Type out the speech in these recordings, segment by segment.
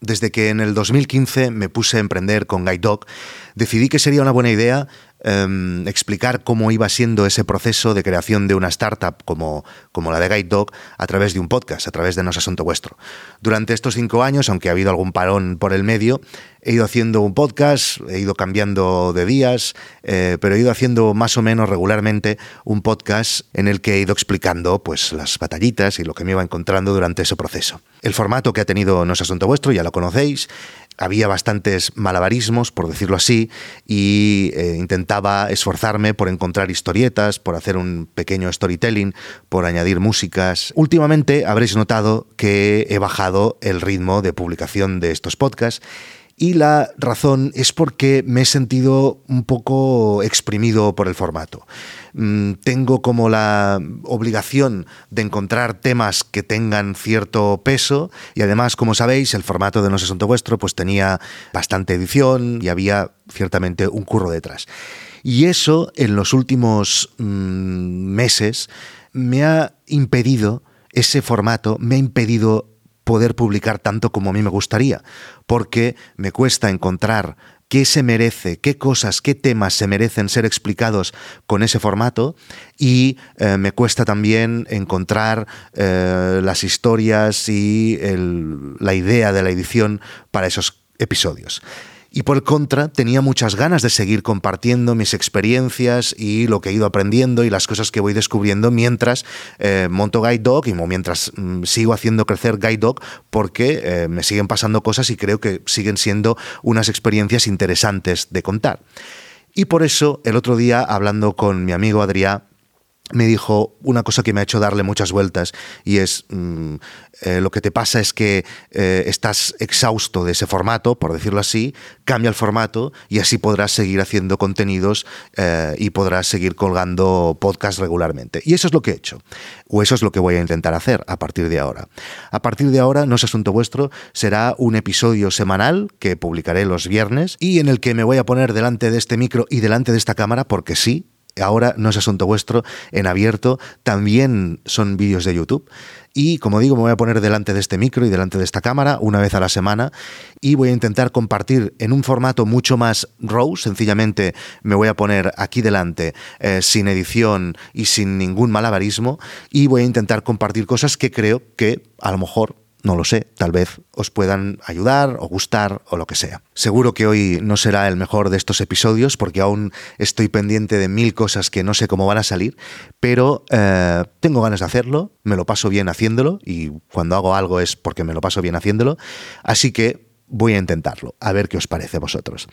Desde que en el 2015 me puse a emprender con Guide Dog, decidí que sería una buena idea Em, explicar cómo iba siendo ese proceso de creación de una startup como, como la de Guide Dog a través de un podcast, a través de No Asunto Vuestro. Durante estos cinco años, aunque ha habido algún parón por el medio, he ido haciendo un podcast, he ido cambiando de días, eh, pero he ido haciendo más o menos regularmente un podcast en el que he ido explicando pues, las batallitas y lo que me iba encontrando durante ese proceso. El formato que ha tenido No es Asunto Vuestro, ya lo conocéis, había bastantes malabarismos, por decirlo así, y eh, intentaba esforzarme por encontrar historietas, por hacer un pequeño storytelling, por añadir músicas. Últimamente habréis notado que he bajado el ritmo de publicación de estos podcasts y la razón es porque me he sentido un poco exprimido por el formato. Mm, tengo como la obligación de encontrar temas que tengan cierto peso y además, como sabéis, el formato de No es asunto vuestro pues tenía bastante edición y había ciertamente un curro detrás. Y eso en los últimos mm, meses me ha impedido, ese formato me ha impedido poder publicar tanto como a mí me gustaría, porque me cuesta encontrar qué se merece, qué cosas, qué temas se merecen ser explicados con ese formato y eh, me cuesta también encontrar eh, las historias y la idea de la edición para esos episodios. Y por contra, tenía muchas ganas de seguir compartiendo mis experiencias y lo que he ido aprendiendo y las cosas que voy descubriendo mientras eh, monto Guide Dog y mientras mm, sigo haciendo crecer Guide Dog porque eh, me siguen pasando cosas y creo que siguen siendo unas experiencias interesantes de contar. Y por eso, el otro día, hablando con mi amigo Adrián, me dijo una cosa que me ha hecho darle muchas vueltas y es mm, eh, lo que te pasa es que eh, estás exhausto de ese formato, por decirlo así, cambia el formato y así podrás seguir haciendo contenidos eh, y podrás seguir colgando podcasts regularmente. Y eso es lo que he hecho, o eso es lo que voy a intentar hacer a partir de ahora. A partir de ahora, no es asunto vuestro, será un episodio semanal que publicaré los viernes y en el que me voy a poner delante de este micro y delante de esta cámara porque sí, ahora no es asunto vuestro, en abierto, también son vídeos de YouTube. Y como digo, me voy a poner delante de este micro y delante de esta cámara una vez a la semana y voy a intentar compartir en un formato mucho más raw, sencillamente me voy a poner aquí delante eh, sin edición y sin ningún malabarismo y voy a intentar compartir cosas que creo que a lo mejor no lo sé, tal vez os puedan ayudar o gustar o lo que sea. Seguro que hoy no será el mejor de estos episodios porque aún estoy pendiente de mil cosas que no sé cómo van a salir, pero eh, tengo ganas de hacerlo, me lo paso bien haciéndolo y cuando hago algo es porque me lo paso bien haciéndolo, así que voy a intentarlo, a ver qué os parece a vosotros.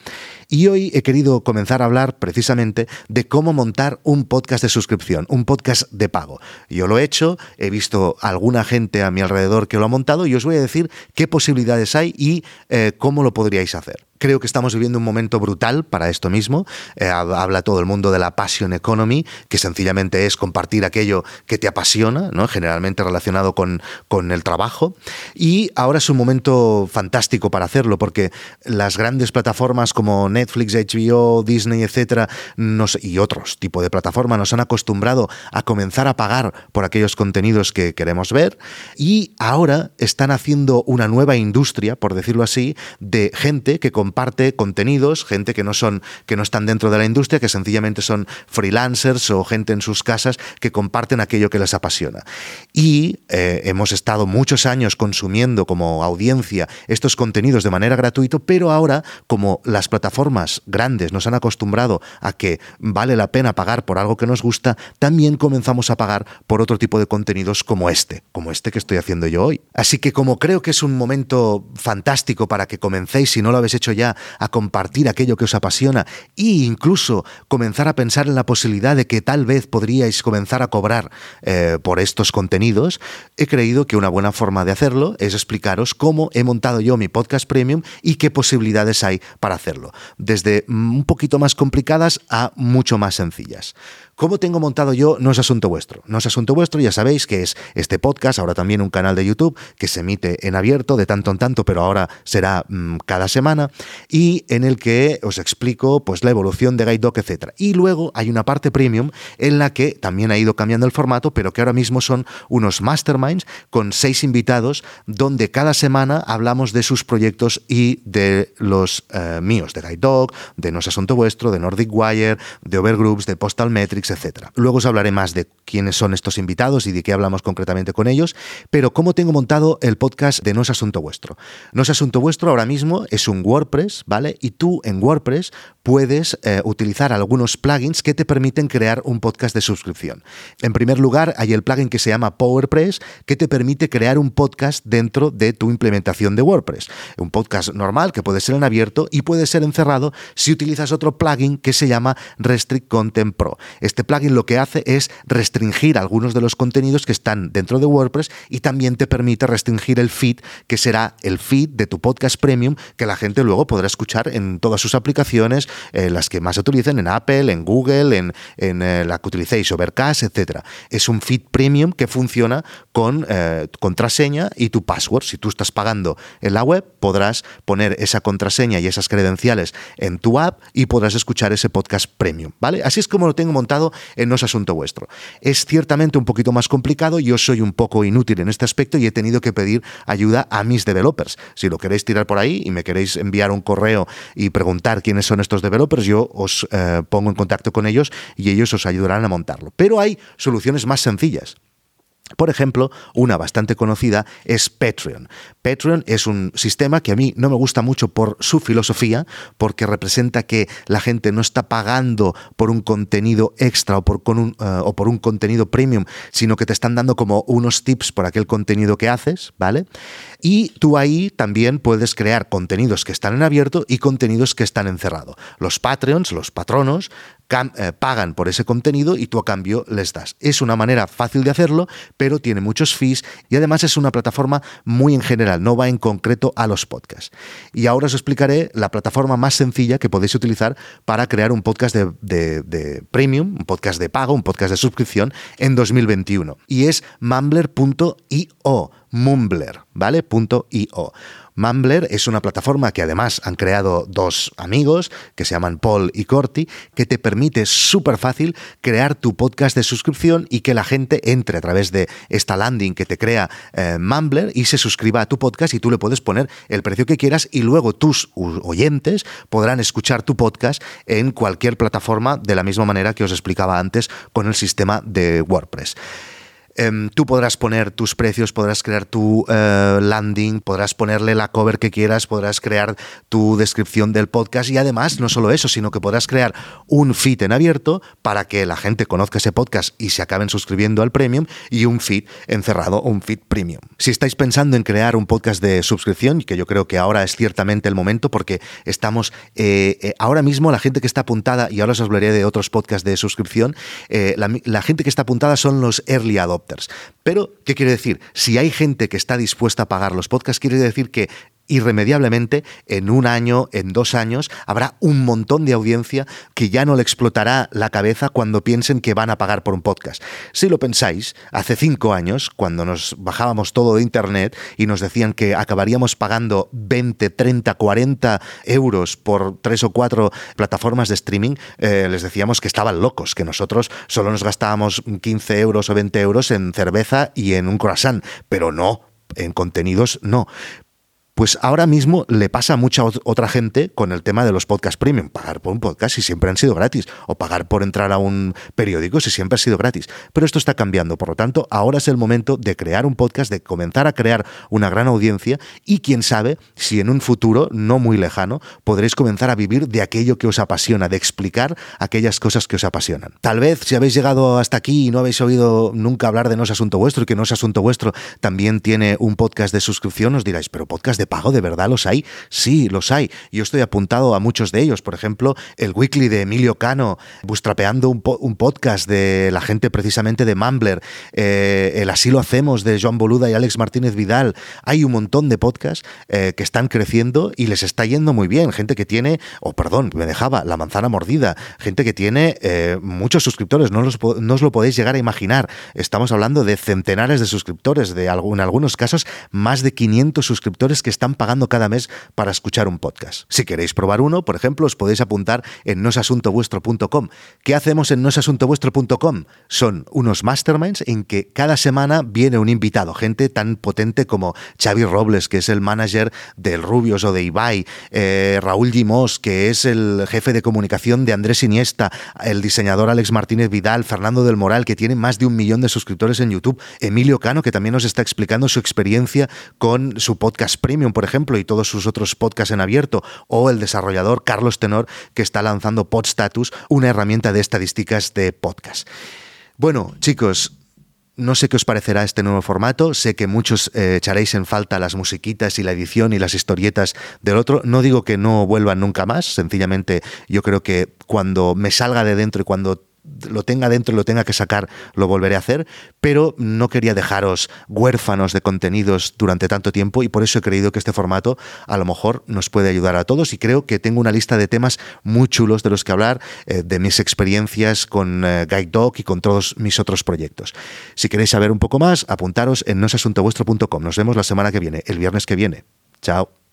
Y hoy he querido comenzar a hablar precisamente de cómo montar un podcast de suscripción, un podcast de pago. Yo lo he hecho, he visto alguna gente a mi alrededor que lo ha montado y os voy a decir qué posibilidades hay y eh, cómo lo podríais hacer. Creo que estamos viviendo un momento brutal para esto mismo. Eh, habla todo el mundo de la passion economy, que sencillamente es compartir aquello que te apasiona, ¿no? generalmente relacionado con, con el trabajo. Y ahora es un momento fantástico para hacerlo, porque las grandes plataformas como Netflix, HBO, Disney, etcétera, y otros tipos de plataformas nos han acostumbrado a comenzar a pagar por aquellos contenidos que queremos ver. Y ahora están haciendo una nueva industria, por decirlo así, de gente que comparte contenidos, gente que no son, que no están dentro de la industria, que sencillamente son freelancers o gente en sus casas que comparten aquello que les apasiona. Y eh, hemos estado muchos años consumiendo como audiencia estos contenidos de manera gratuita, pero ahora, como las plataformas grandes nos han acostumbrado a que vale la pena pagar por algo que nos gusta, también comenzamos a pagar por otro tipo de contenidos como este, como este que estoy haciendo yo hoy. Así que como creo que es un momento fantástico para que comencéis, si no lo habéis hecho ya a compartir aquello que os apasiona e incluso comenzar a pensar en la posibilidad de que tal vez podríais comenzar a cobrar eh, por estos contenidos, he creído que una buena forma de hacerlo es explicaros cómo he montado yo mi podcast premium y qué posibilidades hay para hacerlo, desde un poquito más complicadas a mucho más sencillas. ¿Cómo tengo montado yo No es Asunto Vuestro? No es Asunto Vuestro, ya sabéis que es este podcast, ahora también un canal de YouTube que se emite en abierto de tanto en tanto, pero ahora será mm, cada semana, y en el que os explico pues, la evolución de Guide Dog, etc. Y luego hay una parte premium en la que también ha ido cambiando el formato, pero que ahora mismo son unos masterminds con seis invitados, donde cada semana hablamos de sus proyectos y de los eh, míos, de Guide Dog, de No es Asunto Vuestro, de Nordic Wire, de Overgroups, de Postal Metrics, etc. Luego os hablaré más de quiénes son estos invitados y de qué hablamos concretamente con ellos, pero cómo tengo montado el podcast de No es Asunto Vuestro. No es Asunto Vuestro ahora mismo es un WordPress, ¿vale? Y tú en WordPress puedes eh, utilizar algunos plugins que te permiten crear un podcast de suscripción. En primer lugar, hay el plugin que se llama PowerPress, que te permite crear un podcast dentro de tu implementación de WordPress. Un podcast normal que puede ser en abierto y puede ser encerrado si utilizas otro plugin que se llama Restrict Content Pro. Este plugin lo que hace es restringir algunos de los contenidos que están dentro de WordPress y también te permite restringir el feed, que será el feed de tu podcast premium que la gente luego podrá escuchar en todas sus aplicaciones eh, las que más utilicen en Apple, en Google, en, eh, la que utilicéis, Overcast, etc. Es un feed premium que funciona con eh, contraseña y tu password. Si tú estás pagando en la web, podrás poner esa contraseña y esas credenciales en tu app y podrás escuchar ese podcast premium, ¿vale? Así es como lo tengo montado No es Asunto Vuestro. Es ciertamente un poquito más complicado, yo soy un poco inútil en este aspecto y he tenido que pedir ayuda a mis developers. Si lo queréis tirar por ahí y me queréis enviar un correo y preguntar quiénes son estos developers, yo os eh, pongo en contacto con ellos y ellos os ayudarán a montarlo. Pero hay soluciones más sencillas. Por ejemplo, una bastante conocida es Patreon. Patreon es un sistema que a mí no me gusta mucho por su filosofía, porque representa que la gente no está pagando por un contenido extra o por, un, eh, un contenido premium, sino que te están dando como unos tips por aquel contenido que haces, ¿vale? Y tú ahí también puedes crear contenidos que están en abierto y contenidos que están en cerrado. Los Patreons, los patronos, pagan por ese contenido y tú a cambio les das. Es una manera fácil de hacerlo, pero tiene muchos fees y además es una plataforma muy en general, no va en concreto a los podcasts. Y ahora os explicaré la plataforma más sencilla que podéis utilizar para crear un podcast de, de premium, un podcast de pago, un podcast de suscripción en 2021. Y es mumbler.io, mumbler, ¿vale? .io. Mumbler es una plataforma que además han creado dos amigos que se llaman Paul y Corti, que te permite súper fácil crear tu podcast de suscripción y que la gente entre a través de esta landing que te crea eh, Mumbler y se suscriba a tu podcast y tú le puedes poner el precio que quieras y luego tus oyentes podrán escuchar tu podcast en cualquier plataforma de la misma manera que os explicaba antes con el sistema de WordPress. Em, tú podrás poner tus precios, podrás crear tu eh, landing, podrás ponerle la cover que quieras, podrás crear tu descripción del podcast y además no solo eso, sino que podrás crear un feed en abierto para que la gente conozca ese podcast y se acaben suscribiendo al premium y un feed encerrado, un feed premium. Si estáis pensando en crear un podcast de suscripción, que yo creo que ahora es ciertamente el momento porque estamos eh, eh, ahora mismo la gente que está apuntada, y ahora os hablaré de otros podcasts de suscripción, la, la gente que está apuntada son los early adopters pero, ¿qué quiere decir? Si hay gente que está dispuesta a pagar los podcasts, quiere decir que irremediablemente en un año, en dos años, habrá un montón de audiencia que ya no le explotará la cabeza cuando piensen que van a pagar por un podcast. Si lo pensáis, hace cinco años, cuando nos bajábamos todo de Internet y nos decían que acabaríamos pagando 20, 30, 40 euros por tres o cuatro plataformas de streaming, eh, les decíamos que estaban locos, que nosotros solo nos gastábamos 15 euros o 20 euros en cerveza y en un croissant, pero no, en contenidos no. Pues ahora mismo le pasa a mucha otra gente con el tema de los podcasts premium. Pagar por un podcast si siempre han sido gratis. O pagar por entrar a un periódico si siempre ha sido gratis. Pero esto está cambiando. Por lo tanto, ahora es el momento de crear un podcast, de comenzar a crear una gran audiencia y quién sabe si en un futuro no muy lejano podréis comenzar a vivir de aquello que os apasiona, de explicar aquellas cosas que os apasionan. Tal vez si habéis llegado hasta aquí y no habéis oído nunca hablar de No es Asunto Vuestro y que No es Asunto Vuestro también tiene un podcast de suscripción, os diráis, pero podcast de pago, ¿de verdad los hay? Sí, los hay. Yo estoy apuntado a muchos de ellos. Por ejemplo, el weekly de Emilio Cano, bustrapeando un, podcast de la gente precisamente de Mumbler, eh, el Así lo hacemos de Joan Boluda y Alex Martínez Vidal. Hay un montón de podcasts eh, que están creciendo y les está yendo muy bien. Gente que tiene, o oh, perdón, me dejaba la manzana mordida, gente que tiene eh, muchos suscriptores, no, no os lo podéis llegar a imaginar. Estamos hablando de centenares de suscriptores, de en algunos casos más de 500 suscriptores que están pagando cada mes para escuchar un podcast. Si queréis probar uno, por ejemplo, os podéis apuntar en nosasuntovuestro.com. ¿Qué hacemos en nosasuntovuestro.com? Son unos masterminds en que cada semana viene un invitado, gente tan potente como Xavi Robles, que es el manager del Rubios o de Ibai, eh, Raúl Gimós, que es el jefe de comunicación de Andrés Iniesta, el diseñador Alex Martínez Vidal, Fernando del Moral, que tiene más de un millón de suscriptores en YouTube, Emilio Cano, que también nos está explicando su experiencia con su podcast por ejemplo, y todos sus otros podcasts en abierto, o el desarrollador Carlos Tenor, que está lanzando PodStatus, una herramienta de estadísticas de podcast. Bueno, chicos, no sé qué os parecerá este nuevo formato. Sé que muchos eh, echaréis en falta las musiquitas y la edición y las historietas del otro. No digo que no vuelvan nunca más. Sencillamente yo creo que cuando me salga de dentro y cuando lo tenga dentro y lo tenga que sacar, lo volveré a hacer, pero no quería dejaros huérfanos de contenidos durante tanto tiempo y por eso he creído que este formato a lo mejor nos puede ayudar a todos y creo que tengo una lista de temas muy chulos de los que hablar, eh, de mis experiencias con eh, Guide Dog y con todos mis otros proyectos. Si queréis saber un poco más, apuntaros en nosasuntovuestro.com. Nos vemos la semana que viene, el viernes que viene. Chao.